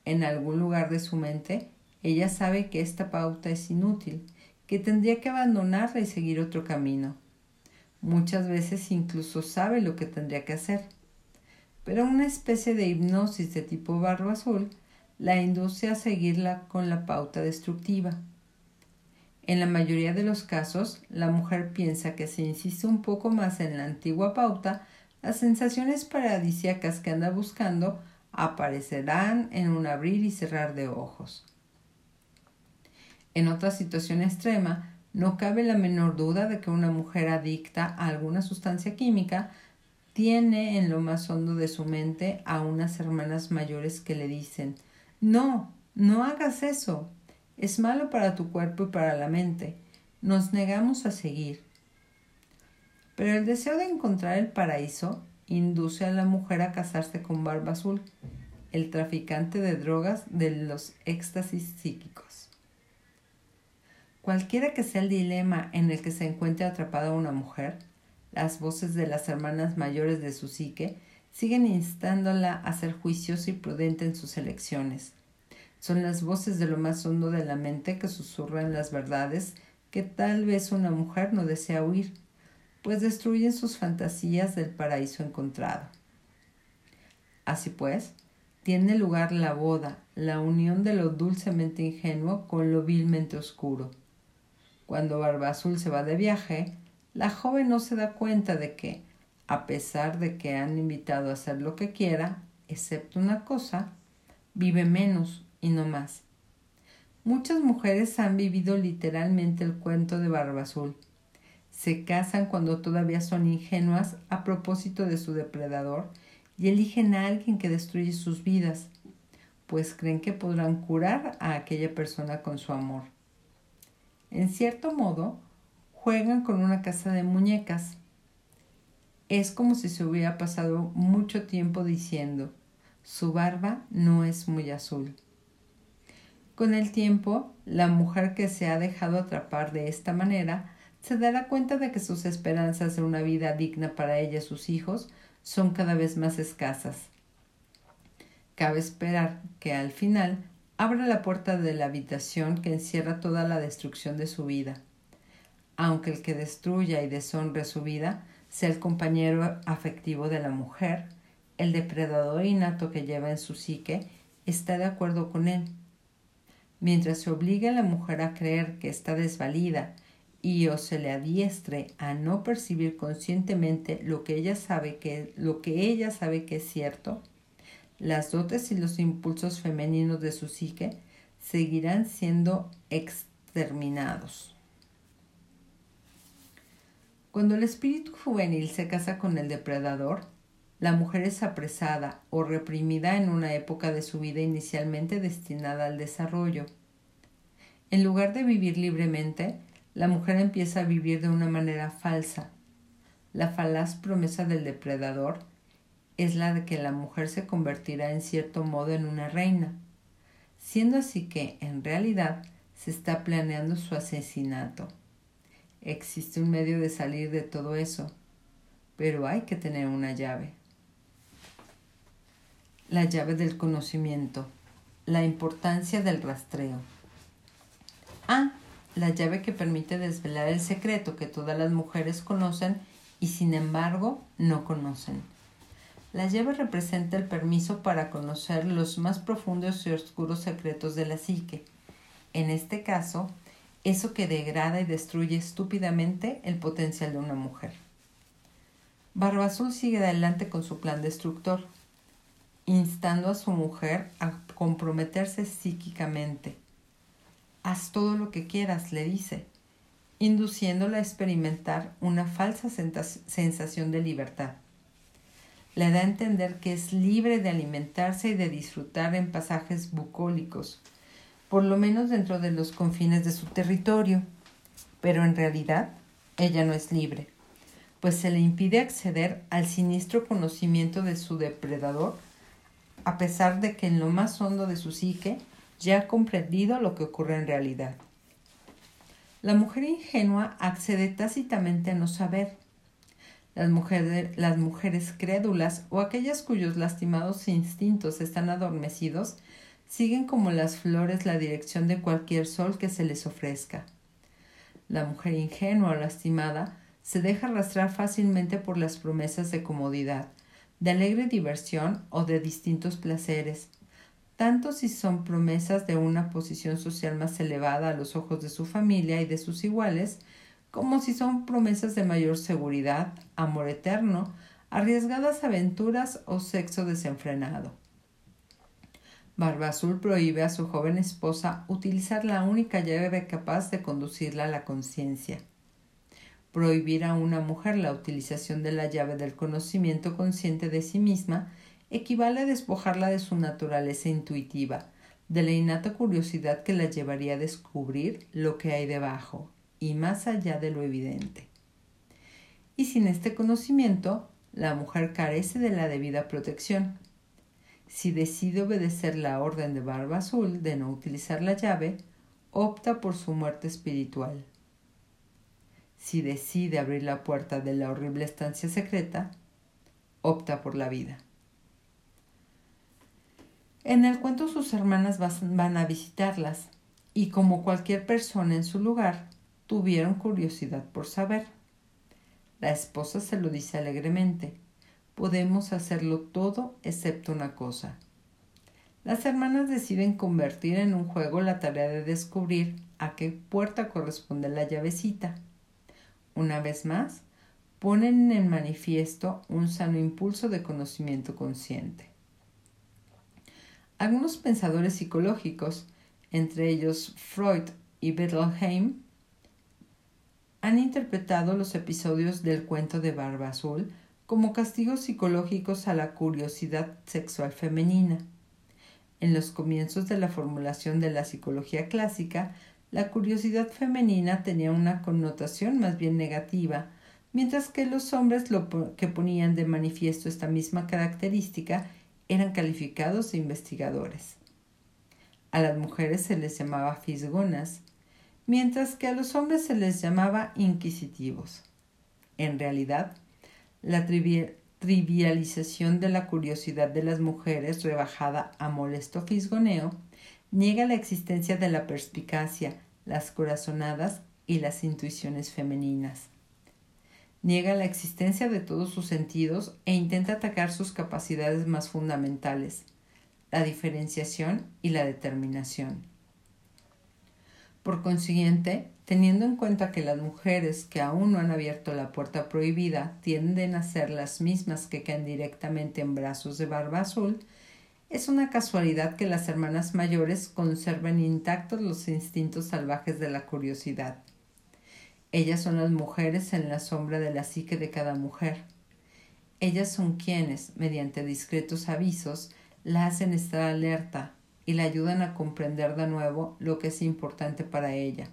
En algún lugar de su mente, ella sabe que esta pauta es inútil, que tendría que abandonarla y seguir otro camino. Muchas veces incluso sabe lo que tendría que hacer. Pero una especie de hipnosis de tipo barro azul la induce a seguirla con la pauta destructiva. En la mayoría de los casos, la mujer piensa que si insiste un poco más en la antigua pauta, las sensaciones paradisíacas que anda buscando aparecerán en un abrir y cerrar de ojos. En otra situación extrema, no cabe la menor duda de que una mujer adicta a alguna sustancia química tiene en lo más hondo de su mente a unas hermanas mayores que le dicen No, no hagas eso. Es malo para tu cuerpo y para la mente. Nos negamos a seguir. Pero el deseo de encontrar el paraíso induce a la mujer a casarse con Barba Azul, el traficante de drogas de los éxtasis psíquicos. Cualquiera que sea el dilema en el que se encuentre atrapada una mujer, las voces de las hermanas mayores de su psique siguen instándola a ser juiciosa y prudente en sus elecciones. Son las voces de lo más hondo de la mente que susurran las verdades que tal vez una mujer no desea oír, pues destruyen sus fantasías del paraíso encontrado. Así pues, tiene lugar la boda, la unión de lo dulcemente ingenuo con lo vilmente oscuro. Cuando Barba Azul se va de viaje, la joven no se da cuenta de que, a pesar de que han invitado a hacer lo que quiera, excepto una cosa, vive menos y no más. Muchas mujeres han vivido literalmente el cuento de Barba Azul. Se casan cuando todavía son ingenuas a propósito de su depredador y eligen a alguien que destruye sus vidas, pues creen que podrán curar a aquella persona con su amor. En cierto modo, juegan con una casa de muñecas. Es como si se hubiera pasado mucho tiempo diciendo, su barba no es muy azul. Con el tiempo, la mujer que se ha dejado atrapar de esta manera se dará cuenta de que sus esperanzas de una vida digna para ella y sus hijos son cada vez más escasas. Cabe esperar que al final abra la puerta de la habitación que encierra toda la destrucción de su vida. Aunque el que destruya y deshonre su vida sea el compañero afectivo de la mujer, el depredador innato que lleva en su psique está de acuerdo con él. Mientras se obliga a la mujer a creer que está desvalida y o se le adiestre a no percibir conscientemente lo que ella sabe que, lo que, ella sabe que es cierto, las dotes y los impulsos femeninos de su psique seguirán siendo exterminados. Cuando el espíritu juvenil se casa con el depredador, la mujer es apresada o reprimida en una época de su vida inicialmente destinada al desarrollo. En lugar de vivir libremente, la mujer empieza a vivir de una manera falsa. La falaz promesa del depredador es la de que la mujer se convertirá en cierto modo en una reina, siendo así que, en realidad, se está planeando su asesinato. Existe un medio de salir de todo eso, pero hay que tener una llave. La llave del conocimiento, la importancia del rastreo. Ah, la llave que permite desvelar el secreto que todas las mujeres conocen y sin embargo no conocen. La llave representa el permiso para conocer los más profundos y oscuros secretos de la psique. En este caso, eso que degrada y destruye estúpidamente el potencial de una mujer. Barba Azul sigue adelante con su plan destructor, instando a su mujer a comprometerse psíquicamente. Haz todo lo que quieras, le dice, induciéndola a experimentar una falsa sensación de libertad le da a entender que es libre de alimentarse y de disfrutar en pasajes bucólicos, por lo menos dentro de los confines de su territorio. Pero en realidad ella no es libre, pues se le impide acceder al siniestro conocimiento de su depredador, a pesar de que en lo más hondo de su psique ya ha comprendido lo que ocurre en realidad. La mujer ingenua accede tácitamente a no saber, Las las mujeres crédulas o aquellas cuyos lastimados instintos están adormecidos siguen como las flores la dirección de cualquier sol que se les ofrezca. La mujer ingenua o lastimada se deja arrastrar fácilmente por las promesas de comodidad, de alegre diversión o de distintos placeres, tanto si son promesas de una posición social más elevada a los ojos de su familia y de sus iguales, como si son promesas de mayor seguridad, amor eterno, arriesgadas aventuras o sexo desenfrenado. Barba Azul prohíbe a su joven esposa utilizar la única llave capaz de conducirla a la conciencia. Prohibir a una mujer la utilización de la llave del conocimiento consciente de sí misma equivale a despojarla de su naturaleza intuitiva, de la innata curiosidad que la llevaría a descubrir lo que hay debajo, y más allá de lo evidente. Y sin este conocimiento, la mujer carece de la debida protección. Si decide obedecer la orden de Barba Azul de no utilizar la llave, opta por su muerte espiritual. Si decide abrir la puerta de la horrible estancia secreta, opta por la vida. En el cuento sus hermanas van a visitarlas y como cualquier persona en su lugar, tuvieron curiosidad por saber. La esposa se lo dice alegremente. Podemos hacerlo todo excepto una cosa. Las hermanas deciden convertir en un juego la tarea de descubrir a qué puerta corresponde la llavecita. Una vez más, ponen en manifiesto un sano impulso de conocimiento consciente. Algunos pensadores psicológicos, entre ellos Freud y Bettelheim, han interpretado los episodios del cuento de Barba Azul como castigos psicológicos a la curiosidad sexual femenina. En los comienzos de la formulación de la psicología clásica, la curiosidad femenina tenía una connotación más bien negativa, mientras que los hombres que ponían de manifiesto esta misma característica eran calificados de investigadores. A las mujeres se les llamaba fisgonas, mientras que a los hombres se les llamaba inquisitivos. En realidad, la trivialización de la curiosidad de las mujeres rebajada a molesto fisgoneo niega la existencia de la perspicacia, las corazonadas y las intuiciones femeninas. Niega la existencia de todos sus sentidos e intenta atacar sus capacidades más fundamentales, la diferenciación y la determinación. Por consiguiente, teniendo en cuenta que las mujeres que aún no han abierto la puerta prohibida tienden a ser las mismas que caen directamente en brazos de barba azul, es una casualidad que las hermanas mayores conserven intactos los instintos salvajes de la curiosidad. Ellas son las mujeres en la sombra de la psique de cada mujer. Ellas son quienes, mediante discretos avisos, la hacen estar alerta, y la ayudan a comprender de nuevo lo que es importante para ella.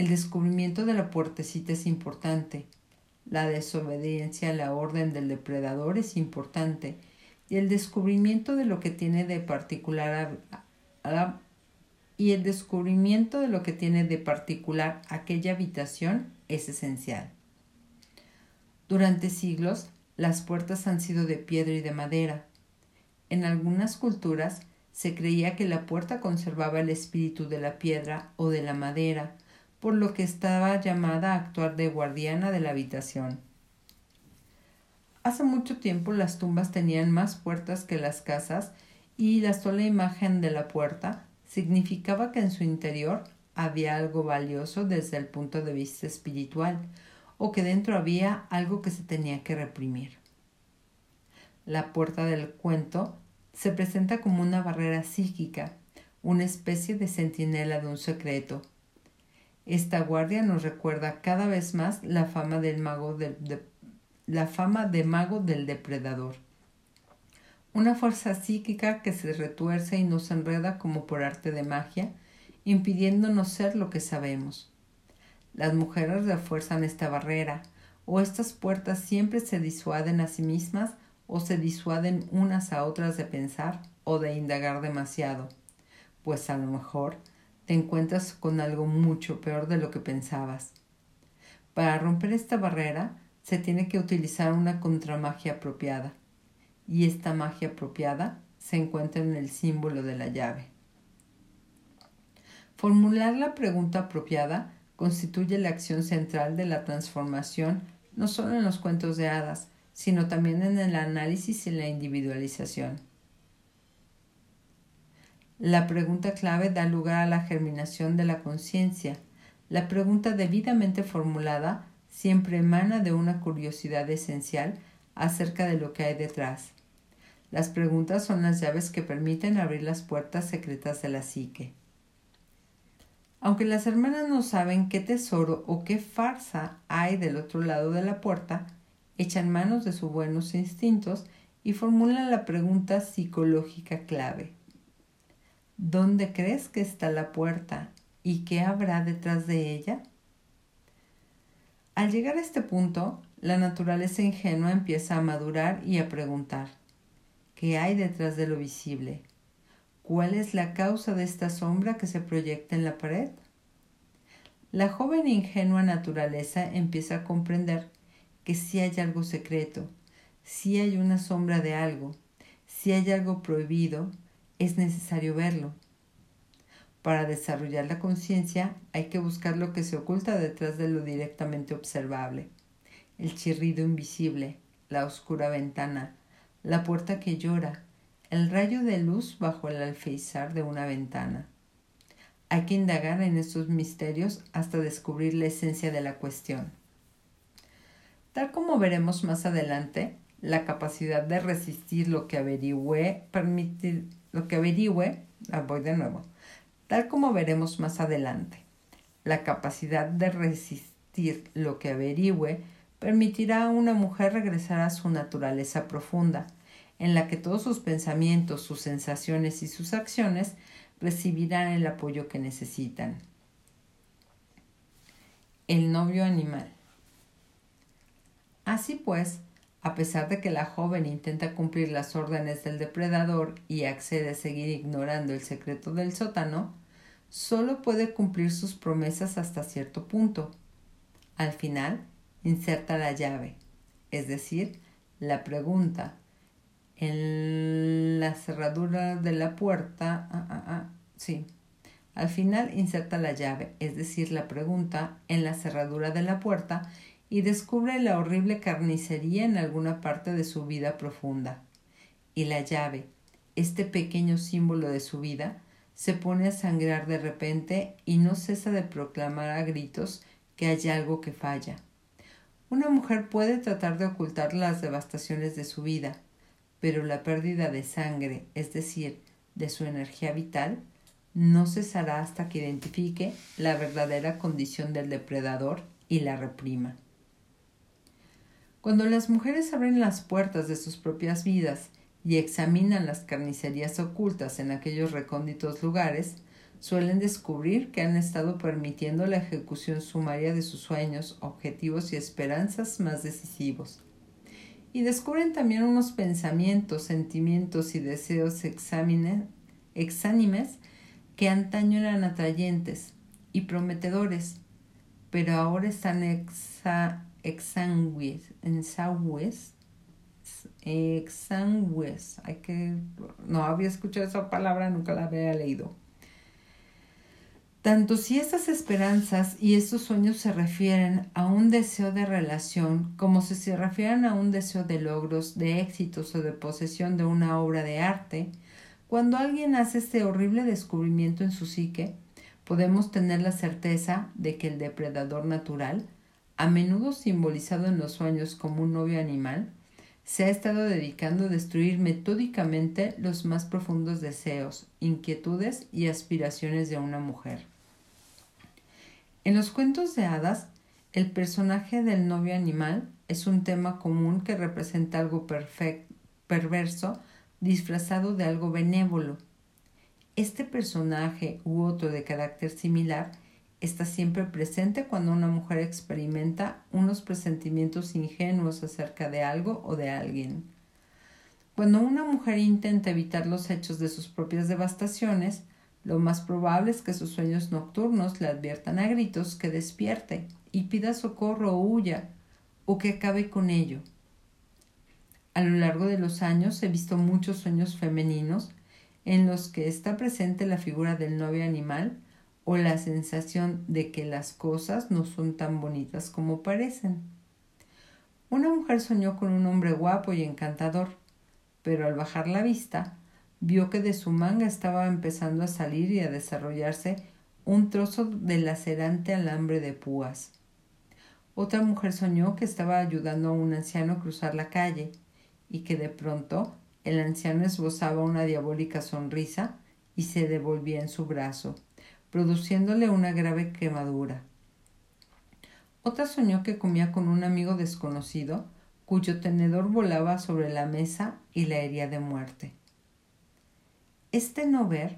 El descubrimiento de la puertecita es importante, la desobediencia a la orden del depredador es importante y el descubrimiento de lo que tiene de particular y el descubrimiento de lo que tiene de particular aquella habitación es esencial. Durante siglos las puertas han sido de piedra y de madera. En algunas culturas se creía que la puerta conservaba el espíritu de la piedra o de la madera, por lo que estaba llamada a actuar de guardiana de la habitación. Hace mucho tiempo las tumbas tenían más puertas que las casas y la sola imagen de la puerta significaba que en su interior había algo valioso desde el punto de vista espiritual o que dentro había algo que se tenía que reprimir. La puerta del cuento se presenta como una barrera psíquica, una especie de centinela de un secreto. Esta guardia nos recuerda cada vez más la fama del mago del, de, la fama de mago del depredador. Una fuerza psíquica que se retuerce y nos enreda como por arte de magia, impidiéndonos ser lo que sabemos. Las mujeres refuerzan esta barrera, o estas puertas siempre se disuaden a sí mismas o se disuaden unas a otras de pensar o de indagar demasiado, pues a lo mejor te encuentras con algo mucho peor de lo que pensabas. Para romper esta barrera se tiene que utilizar una contramagia apropiada. Y esta magia apropiada se encuentra en el símbolo de la llave. Formular la pregunta apropiada constituye la acción central de la transformación no solo en los cuentos de hadas, sino también en el análisis y la individualización. La pregunta clave da lugar a la germinación de la conciencia. La pregunta debidamente formulada siempre emana de una curiosidad esencial acerca de lo que hay detrás. Las preguntas son las llaves que permiten abrir las puertas secretas de la psique. Aunque las hermanas no saben qué tesoro o qué farsa hay del otro lado de la puerta, echan manos de sus buenos instintos y formulan la pregunta psicológica clave. ¿Dónde crees que está la puerta y qué habrá detrás de ella? Al llegar a este punto, la naturaleza ingenua empieza a madurar y a preguntar, ¿qué hay detrás de lo visible? ¿Cuál es la causa de esta sombra que se proyecta en la pared? La joven e ingenua naturaleza empieza a comprender que si hay algo secreto, si hay una sombra de algo, si hay algo prohibido, es necesario verlo. Para desarrollar la conciencia hay que buscar lo que se oculta detrás de lo directamente observable. El chirrido invisible, la oscura ventana, la puerta que llora, el rayo de luz bajo el alféizar de una ventana. Hay que indagar en estos misterios hasta descubrir la esencia de la cuestión. Tal como veremos más adelante, la capacidad de resistir lo que averigüe permitir lo que averigüe, voy de nuevo, tal como veremos más adelante, la capacidad de resistir lo que averigüe permitirá a una mujer regresar a su naturaleza profunda, en la que todos sus pensamientos, sus sensaciones y sus acciones recibirán el apoyo que necesitan. El novio animal. Así pues, a pesar de que la joven intenta cumplir las órdenes del depredador y accede a seguir ignorando el secreto del sótano, solo puede cumplir sus promesas hasta cierto punto. Al final, inserta la llave, es decir, la pregunta en la cerradura de la puerta, ah, ah, ah, sí. Al final inserta la llave, es decir, la pregunta, en la cerradura de la puerta y descubre la horrible carnicería en alguna parte de su vida profunda. Y la llave, este pequeño símbolo de su vida, se pone a sangrar de repente y no cesa de proclamar a gritos que hay algo que falla. Una mujer puede tratar de ocultar las devastaciones de su vida, pero la pérdida de sangre, es decir, de su energía vital, no cesará hasta que identifique la verdadera condición del depredador y la reprima. Cuando las mujeres abren las puertas de sus propias vidas y examinan las carnicerías ocultas en aquellos recónditos lugares, suelen descubrir que han estado permitiendo la ejecución sumaria de sus sueños, objetivos y esperanzas más decisivos. Y descubren también unos pensamientos, sentimientos y deseos exánimes que antaño eran atrayentes y prometedores, pero ahora están exa, exangües, exangües, hay que, no había escuchado esa palabra, nunca la había leído. Tanto si estas esperanzas y estos sueños se refieren a un deseo de relación como si se refieren a un deseo de logros, de éxitos o de posesión de una obra de arte, cuando alguien hace este horrible descubrimiento en su psique, podemos tener la certeza de que el depredador natural, a menudo simbolizado en los sueños como un novio animal, se ha estado dedicando a destruir metódicamente los más profundos deseos, inquietudes y aspiraciones de una mujer. En los cuentos de hadas, el personaje del novio animal es un tema común que representa algo perverso disfrazado de algo benévolo. Este personaje u otro de carácter similar está siempre presente cuando una mujer experimenta unos presentimientos ingenuos acerca de algo o de alguien. Cuando una mujer intenta evitar los hechos de sus propias devastaciones, lo más probable es que sus sueños nocturnos le adviertan a gritos que despierte y pida socorro o huya, o que acabe con ello. A lo largo de los años he visto muchos sueños femeninos en los que está presente la figura del novio animal o la sensación de que las cosas no son tan bonitas como parecen. Una mujer soñó con un hombre guapo y encantador, pero al bajar la vista vio que de su manga estaba empezando a salir y a desarrollarse un trozo de lacerante alambre de púas. Otra mujer soñó que estaba ayudando a un anciano a cruzar la calle y que de pronto el anciano esbozaba una diabólica sonrisa y se devolvía en su brazo, produciéndole una grave quemadura. Otra soñó que comía con un amigo desconocido cuyo tenedor volaba sobre la mesa y la hería de muerte. Este no ver,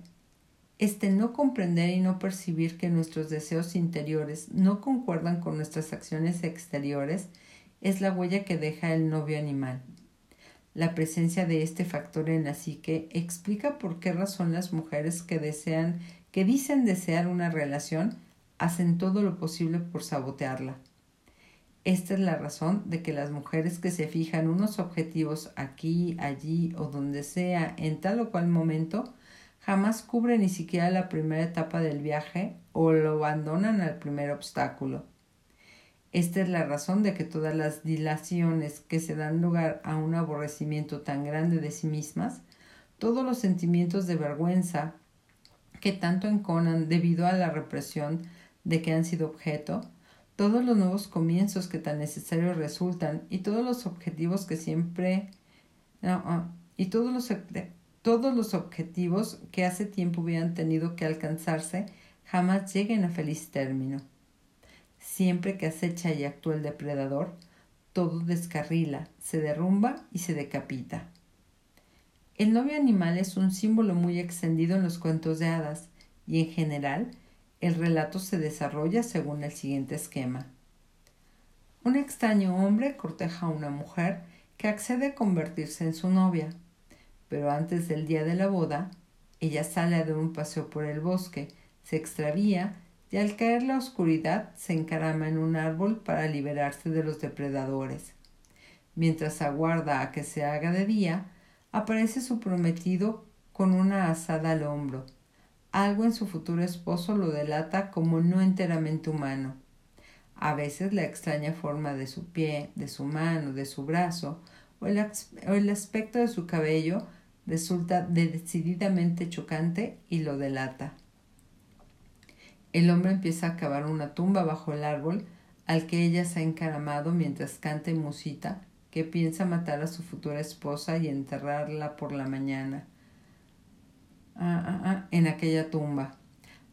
este no comprender y no percibir que nuestros deseos interiores no concuerdan con nuestras acciones exteriores es la huella que deja el novio animal. La presencia de este factor en la psique explica por qué razón las mujeres que desean, que dicen desear una relación, hacen todo lo posible por sabotearla. Esta es la razón de que las mujeres que se fijan unos objetivos aquí, allí o donde sea en tal o cual momento jamás cubren ni siquiera la primera etapa del viaje o lo abandonan al primer obstáculo. Esta es la razón de que todas las dilaciones que se dan lugar a un aborrecimiento tan grande de sí mismas, todos los sentimientos de vergüenza que tanto enconan debido a la represión de que han sido objeto, todos los nuevos comienzos que tan necesarios resultan y todos los objetivos que siempre ah, y todos los, todos los objetivos que hace tiempo hubieran tenido que alcanzarse jamás lleguen a feliz término. Siempre que acecha y actúa el depredador, todo descarrila, se derrumba y se decapita. El novio animal es un símbolo muy extendido en los cuentos de hadas y en general el relato se desarrolla según el siguiente esquema. Un extraño hombre corteja a una mujer que accede a convertirse en su novia, pero antes del día de la boda, ella sale dar un paseo por el bosque, se extravía y al caer la oscuridad se encarama en un árbol para liberarse de los depredadores. Mientras aguarda a que se haga de día, aparece su prometido con una asada al hombro, algo en su futuro esposo lo delata como no enteramente humano. A veces la extraña forma de su pie, de su mano, de su brazo o el, aspecto de su cabello resulta decididamente chocante y lo delata. El hombre empieza a cavar una tumba bajo el árbol al que ella se ha encaramado mientras canta y musita que piensa matar a su futura esposa y enterrarla por la mañana. Ah, ah, ah, en aquella tumba.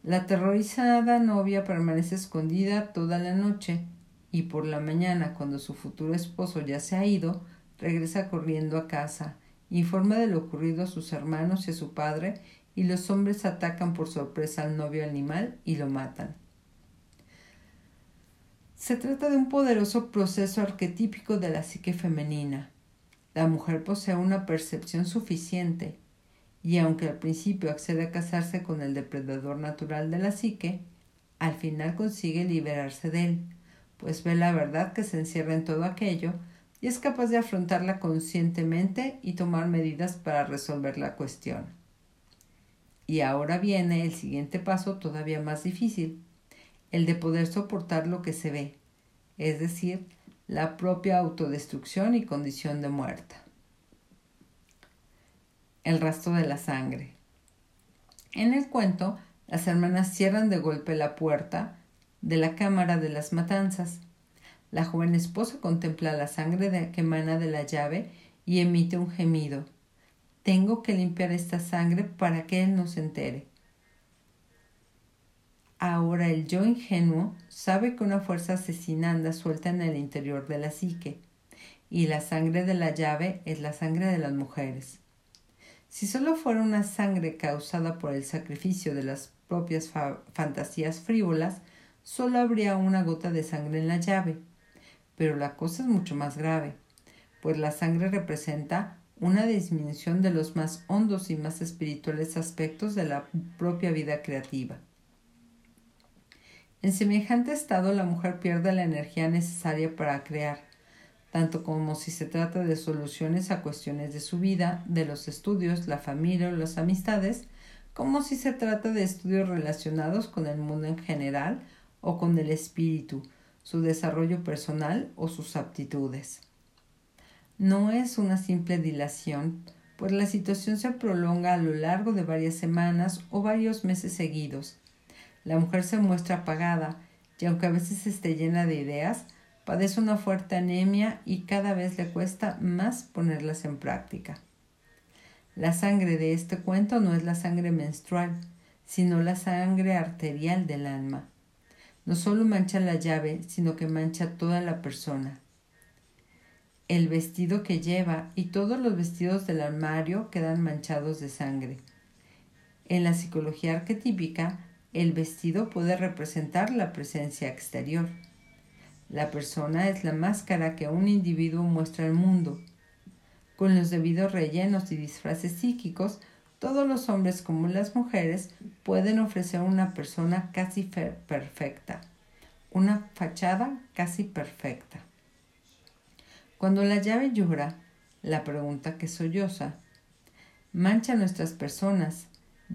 La aterrorizada novia permanece escondida toda la noche y por la mañana, cuando su futuro esposo ya se ha ido, regresa corriendo a casa, informa de lo ocurrido a sus hermanos y a su padre, y los hombres atacan por sorpresa al novio animal y lo matan. Se trata de un poderoso proceso arquetípico de la psique femenina. La mujer posee una percepción suficiente, y aunque al principio accede a casarse con el depredador natural de la psique, al final consigue liberarse de él, pues ve la verdad que se encierra en todo aquello y es capaz de afrontarla conscientemente y tomar medidas para resolver la cuestión. Y ahora viene el siguiente paso todavía más difícil, el de poder soportar lo que se ve, es decir, la propia autodestrucción y condición de muerta el rastro de la sangre. En el cuento, las hermanas cierran de golpe la puerta de la cámara de las matanzas. La joven esposa contempla la sangre que emana de la llave y emite un gemido. Tengo que limpiar esta sangre para que él no se entere. Ahora el yo ingenuo sabe que una fuerza asesina anda suelta en el interior de la psique, y la sangre de la llave es la sangre de las mujeres. Si solo fuera una sangre causada por el sacrificio de las propias fantasías frívolas, solo habría una gota de sangre en la llave. Pero la cosa es mucho más grave, pues la sangre representa una disminución de los más hondos y más espirituales aspectos de la propia vida creativa. En semejante estado la mujer pierde la energía necesaria para crear, tanto como si se trata de soluciones a cuestiones de su vida, de los estudios, la familia o las amistades, como si se trata de estudios relacionados con el mundo en general o con el espíritu, su desarrollo personal o sus aptitudes. No es una simple dilación, pues la situación se prolonga a lo largo de varias semanas o varios meses seguidos. La mujer se muestra apagada y aunque a veces esté llena de ideas, padece una fuerte anemia y cada vez le cuesta más ponerlas en práctica. La sangre de este cuento no es la sangre menstrual, sino la sangre arterial del alma. No solo mancha la llave, sino que mancha toda la persona. El vestido que lleva y todos los vestidos del armario quedan manchados de sangre. En la psicología arquetípica, el vestido puede representar la presencia exterior. La persona es la máscara que un individuo muestra al mundo. Con los debidos rellenos y disfraces psíquicos, todos los hombres como las mujeres pueden ofrecer una persona casi perfecta, una fachada casi perfecta. Cuando la llave llora, la pregunta que solloza, mancha nuestras personas,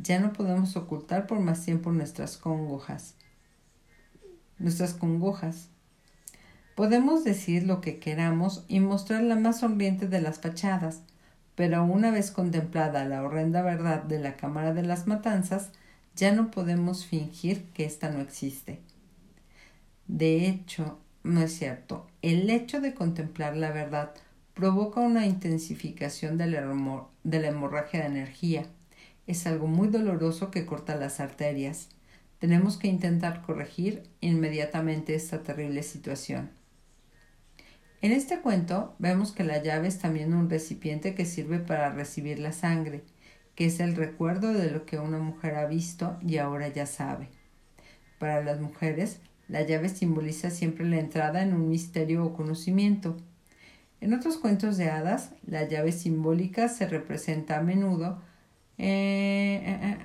ya no podemos ocultar por más tiempo nuestras congojas. Nuestras congojas. Podemos decir lo que queramos y mostrar la más sonriente de las fachadas, pero una vez contemplada la horrenda verdad de la Cámara de las Matanzas, ya no podemos fingir que ésta no existe. De hecho, no es cierto. El hecho de contemplar la verdad provoca una intensificación de la, hemorragia de energía. Es algo muy doloroso que corta las arterias. Tenemos que intentar corregir inmediatamente esta terrible situación. En este cuento vemos que la llave es también un recipiente que sirve para recibir la sangre, que es el recuerdo de lo que una mujer ha visto y ahora ya sabe. Para las mujeres, la llave simboliza siempre la entrada en un misterio o conocimiento. En otros cuentos de hadas, la llave simbólica se representa a menudo eh, eh, eh,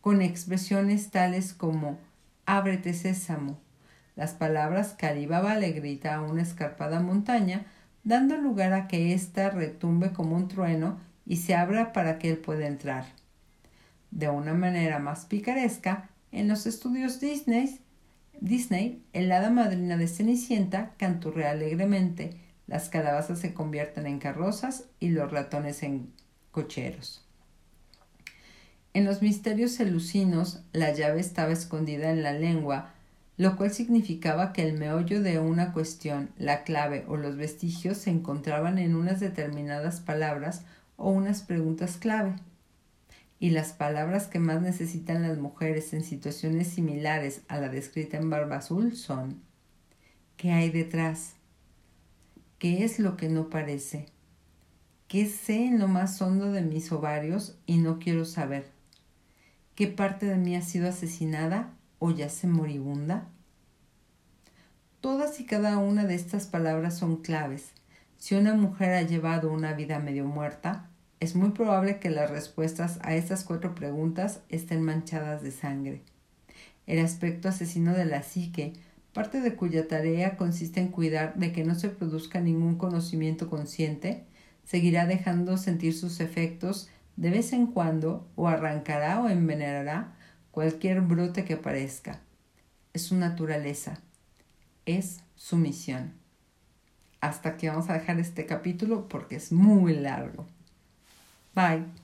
con expresiones tales como ábrete sésamo, las palabras que le grita a una escarpada montaña, dando lugar a que ésta retumbe como un trueno y se abra para que él pueda entrar. De una manera más picaresca, en los estudios Disney, Disney, el hada madrina de Cenicienta canturrea alegremente, las calabazas se convierten en carrozas y los ratones en cocheros. En los misterios elucinos, la llave estaba escondida en la lengua lo cual significaba que el meollo de una cuestión, la clave o los vestigios se encontraban en unas determinadas palabras o unas preguntas clave. Y las palabras que más necesitan las mujeres en situaciones similares a la descrita en Barba Azul son ¿Qué hay detrás? ¿Qué es lo que no parece? ¿Qué sé en lo más hondo de mis ovarios y no quiero saber? ¿Qué parte de mí ha sido asesinada o yace moribunda? Todas y cada una de estas palabras son claves. Si una mujer ha llevado una vida medio muerta, es muy probable que las respuestas a estas cuatro preguntas estén manchadas de sangre. El aspecto asesino de la psique, parte de cuya tarea consiste en cuidar de que no se produzca ningún conocimiento consciente, seguirá dejando sentir sus efectos de vez en cuando o arrancará o envenenará cualquier brote que aparezca. Es su naturaleza, es su misión. Hasta aquí vamos a dejar este capítulo porque es muy largo. Bye.